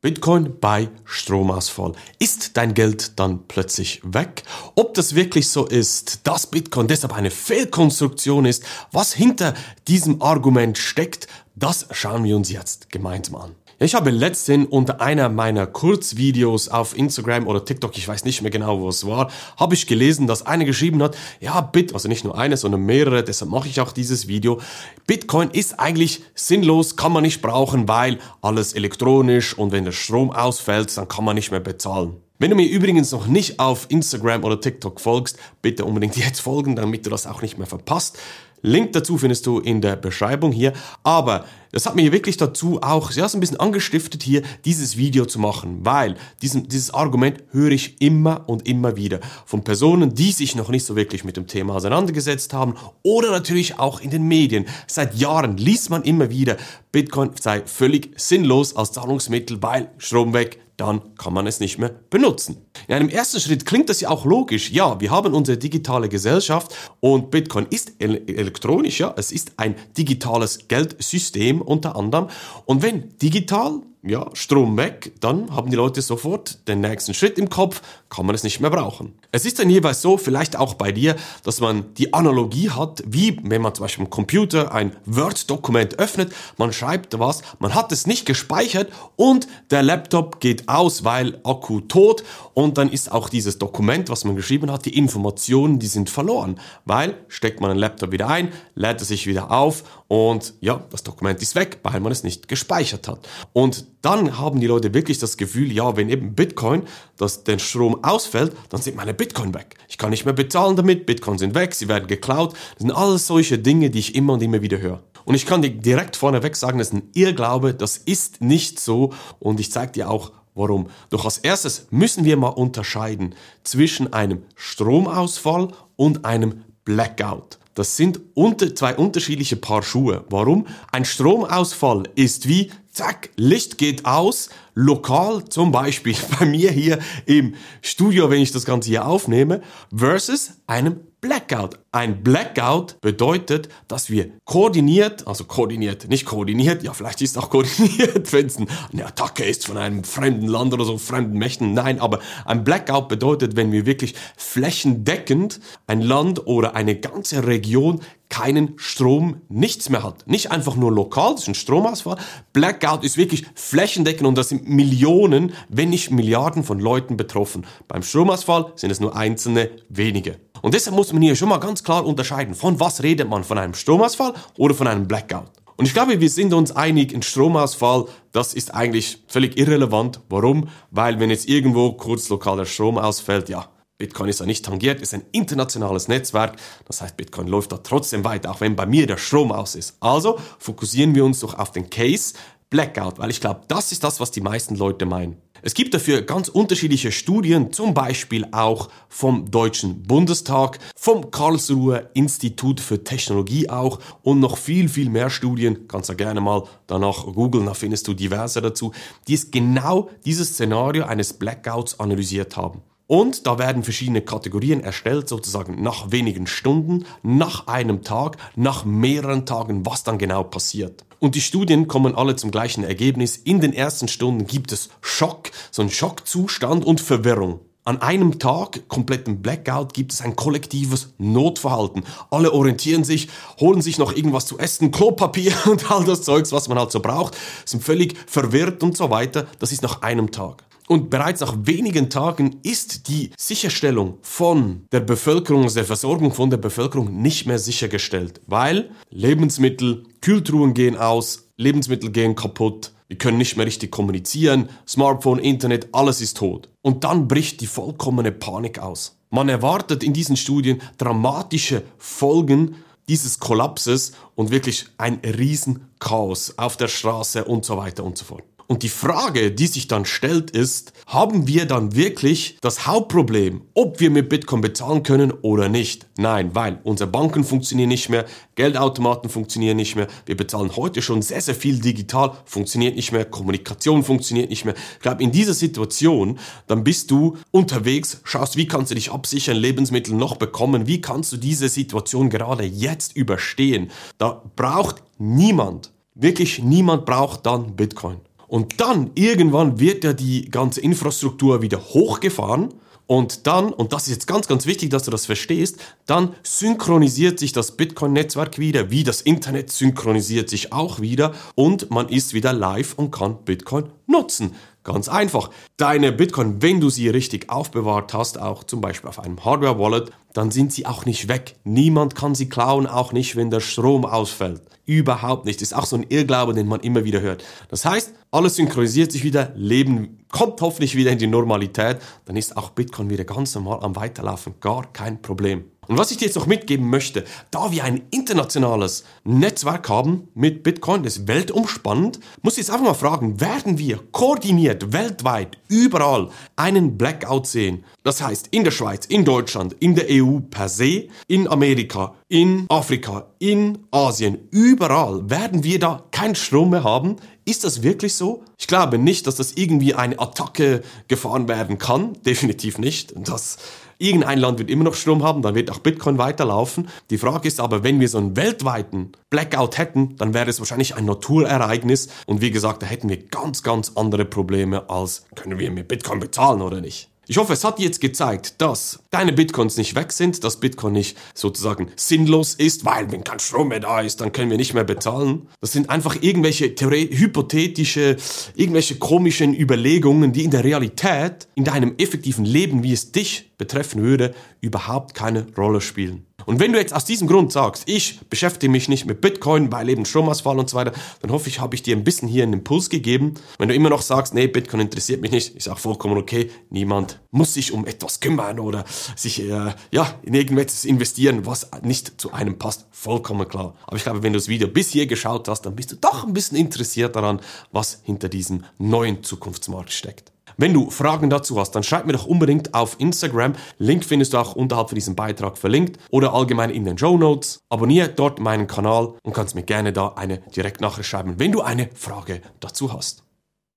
Bitcoin bei Stromausfall. Ist dein Geld dann plötzlich weg? Ob das wirklich so ist, dass Bitcoin deshalb eine Fehlkonstruktion ist, was hinter diesem Argument steckt, das schauen wir uns jetzt gemeinsam an. Ich habe letztens unter einer meiner Kurzvideos auf Instagram oder TikTok, ich weiß nicht mehr genau, wo es war, habe ich gelesen, dass einer geschrieben hat, ja, Bit, also nicht nur eine, sondern mehrere, deshalb mache ich auch dieses Video. Bitcoin ist eigentlich sinnlos, kann man nicht brauchen, weil alles elektronisch und wenn der Strom ausfällt, dann kann man nicht mehr bezahlen. Wenn du mir übrigens noch nicht auf Instagram oder TikTok folgst, bitte unbedingt jetzt folgen, damit du das auch nicht mehr verpasst. Link dazu findest du in der Beschreibung hier. Aber das hat mich wirklich dazu auch ja, so ein bisschen angestiftet, hier dieses Video zu machen, weil diesen, dieses Argument höre ich immer und immer wieder von Personen, die sich noch nicht so wirklich mit dem Thema auseinandergesetzt haben oder natürlich auch in den Medien. Seit Jahren liest man immer wieder, Bitcoin sei völlig sinnlos als Zahlungsmittel, weil Strom weg, dann kann man es nicht mehr benutzen. In einem ersten Schritt klingt das ja auch logisch. Ja, wir haben unsere digitale Gesellschaft und Bitcoin ist elektronisch, ja, es ist ein digitales Geldsystem unter anderem. Und wenn digital, ja, Strom weg, dann haben die Leute sofort den nächsten Schritt im Kopf, kann man es nicht mehr brauchen. Es ist dann jeweils so, vielleicht auch bei dir, dass man die Analogie hat, wie wenn man zum Beispiel im Computer ein Word-Dokument öffnet, man schreibt was, man hat es nicht gespeichert und der Laptop geht aus, weil Akku tot und dann ist auch dieses Dokument, was man geschrieben hat, die Informationen, die sind verloren, weil steckt man den Laptop wieder ein, lädt er sich wieder auf und ja, das Dokument ist weg, weil man es nicht gespeichert hat. Und dann haben die Leute wirklich das Gefühl, ja, wenn eben Bitcoin, dass der Strom ausfällt, dann sind meine Bitcoin weg. Ich kann nicht mehr bezahlen damit, Bitcoin sind weg, sie werden geklaut. Das sind alles solche Dinge, die ich immer und immer wieder höre. Und ich kann dir direkt vorneweg sagen, das ist ein Irrglaube, das ist nicht so und ich zeige dir auch, Warum? Doch als erstes müssen wir mal unterscheiden zwischen einem Stromausfall und einem Blackout. Das sind unter, zwei unterschiedliche Paar Schuhe. Warum? Ein Stromausfall ist wie, zack, Licht geht aus, lokal zum Beispiel bei mir hier im Studio, wenn ich das Ganze hier aufnehme, versus einem Blackout. Ein Blackout bedeutet, dass wir koordiniert, also koordiniert, nicht koordiniert, ja vielleicht ist auch koordiniert, wenn es eine Attacke ist von einem fremden Land oder so, fremden Mächten, nein, aber ein Blackout bedeutet, wenn wir wirklich flächendeckend ein Land oder eine ganze Region keinen Strom, nichts mehr hat. Nicht einfach nur lokal, das ist ein Stromausfall. Blackout ist wirklich flächendeckend und das sind Millionen, wenn nicht Milliarden von Leuten betroffen. Beim Stromausfall sind es nur einzelne wenige. Und deshalb muss man hier schon mal ganz klar unterscheiden, von was redet man, von einem Stromausfall oder von einem Blackout. Und ich glaube, wir sind uns einig, ein Stromausfall, das ist eigentlich völlig irrelevant. Warum? Weil wenn jetzt irgendwo kurz lokaler Strom ausfällt, ja, Bitcoin ist ja nicht tangiert, ist ein internationales Netzwerk. Das heißt, Bitcoin läuft da trotzdem weiter, auch wenn bei mir der Strom aus ist. Also fokussieren wir uns doch auf den Case Blackout, weil ich glaube, das ist das, was die meisten Leute meinen. Es gibt dafür ganz unterschiedliche Studien, zum Beispiel auch vom Deutschen Bundestag, vom Karlsruher Institut für Technologie auch und noch viel, viel mehr Studien. Kannst du gerne mal danach googeln, da findest du diverse dazu, die es genau dieses Szenario eines Blackouts analysiert haben. Und da werden verschiedene Kategorien erstellt, sozusagen nach wenigen Stunden, nach einem Tag, nach mehreren Tagen, was dann genau passiert. Und die Studien kommen alle zum gleichen Ergebnis. In den ersten Stunden gibt es Schock, so einen Schockzustand und Verwirrung. An einem Tag, kompletten Blackout, gibt es ein kollektives Notverhalten. Alle orientieren sich, holen sich noch irgendwas zu essen, Klopapier und all das Zeugs, was man halt so braucht, sind völlig verwirrt und so weiter. Das ist nach einem Tag. Und bereits nach wenigen Tagen ist die Sicherstellung von der Bevölkerung, der Versorgung von der Bevölkerung nicht mehr sichergestellt, weil Lebensmittel, Kühltruhen gehen aus, Lebensmittel gehen kaputt, wir können nicht mehr richtig kommunizieren, Smartphone, Internet, alles ist tot. Und dann bricht die vollkommene Panik aus. Man erwartet in diesen Studien dramatische Folgen dieses Kollapses und wirklich ein Riesenchaos auf der Straße und so weiter und so fort. Und die Frage, die sich dann stellt, ist, haben wir dann wirklich das Hauptproblem, ob wir mit Bitcoin bezahlen können oder nicht? Nein, weil unsere Banken funktionieren nicht mehr, Geldautomaten funktionieren nicht mehr, wir bezahlen heute schon sehr, sehr viel digital, funktioniert nicht mehr, Kommunikation funktioniert nicht mehr. Ich glaube, in dieser Situation, dann bist du unterwegs, schaust, wie kannst du dich absichern, Lebensmittel noch bekommen, wie kannst du diese Situation gerade jetzt überstehen. Da braucht niemand, wirklich niemand braucht dann Bitcoin. Und dann irgendwann wird ja die ganze Infrastruktur wieder hochgefahren und dann, und das ist jetzt ganz, ganz wichtig, dass du das verstehst, dann synchronisiert sich das Bitcoin-Netzwerk wieder, wie das Internet synchronisiert sich auch wieder und man ist wieder live und kann Bitcoin nutzen. Ganz einfach. Deine Bitcoin, wenn du sie richtig aufbewahrt hast, auch zum Beispiel auf einem Hardware-Wallet, dann sind sie auch nicht weg. Niemand kann sie klauen, auch nicht, wenn der Strom ausfällt. Überhaupt nicht. Das ist auch so ein Irrglaube, den man immer wieder hört. Das heißt, alles synchronisiert sich wieder, Leben kommt hoffentlich wieder in die Normalität, dann ist auch Bitcoin wieder ganz normal am Weiterlaufen. Gar kein Problem. Und was ich dir jetzt noch mitgeben möchte, da wir ein internationales Netzwerk haben mit Bitcoin, das weltumspannend, muss ich jetzt einfach mal fragen, werden wir koordiniert weltweit überall einen Blackout sehen? Das heißt in der Schweiz, in Deutschland, in der EU per se, in Amerika, in Afrika, in Asien, überall werden wir da keinen Strom mehr haben. Ist das wirklich so? Ich glaube nicht, dass das irgendwie eine Attacke gefahren werden kann. Definitiv nicht. Das Irgendein Land wird immer noch Strom haben, dann wird auch Bitcoin weiterlaufen. Die Frage ist aber, wenn wir so einen weltweiten Blackout hätten, dann wäre es wahrscheinlich ein Naturereignis. Und wie gesagt, da hätten wir ganz, ganz andere Probleme als können wir mit Bitcoin bezahlen oder nicht. Ich hoffe, es hat jetzt gezeigt, dass deine Bitcoins nicht weg sind, dass Bitcoin nicht sozusagen sinnlos ist, weil wenn kein Strom mehr da ist, dann können wir nicht mehr bezahlen. Das sind einfach irgendwelche hypothetische, irgendwelche komischen Überlegungen, die in der Realität, in deinem effektiven Leben, wie es dich betreffen würde, überhaupt keine Rolle spielen. Und wenn du jetzt aus diesem Grund sagst, ich beschäftige mich nicht mit Bitcoin, weil eben Stromausfall und so weiter, dann hoffe ich, habe ich dir ein bisschen hier einen Impuls gegeben. Wenn du immer noch sagst, nee, Bitcoin interessiert mich nicht, ist auch vollkommen okay. Niemand muss sich um etwas kümmern oder sich äh, ja, in irgendetwas investieren, was nicht zu einem passt. Vollkommen klar. Aber ich glaube, wenn du das Video bis hier geschaut hast, dann bist du doch ein bisschen interessiert daran, was hinter diesem neuen Zukunftsmarkt steckt. Wenn du Fragen dazu hast, dann schreib mir doch unbedingt auf Instagram. Link findest du auch unterhalb von diesem Beitrag verlinkt oder allgemein in den Show Notes. Abonniere dort meinen Kanal und kannst mir gerne da eine Direktnachricht schreiben, wenn du eine Frage dazu hast.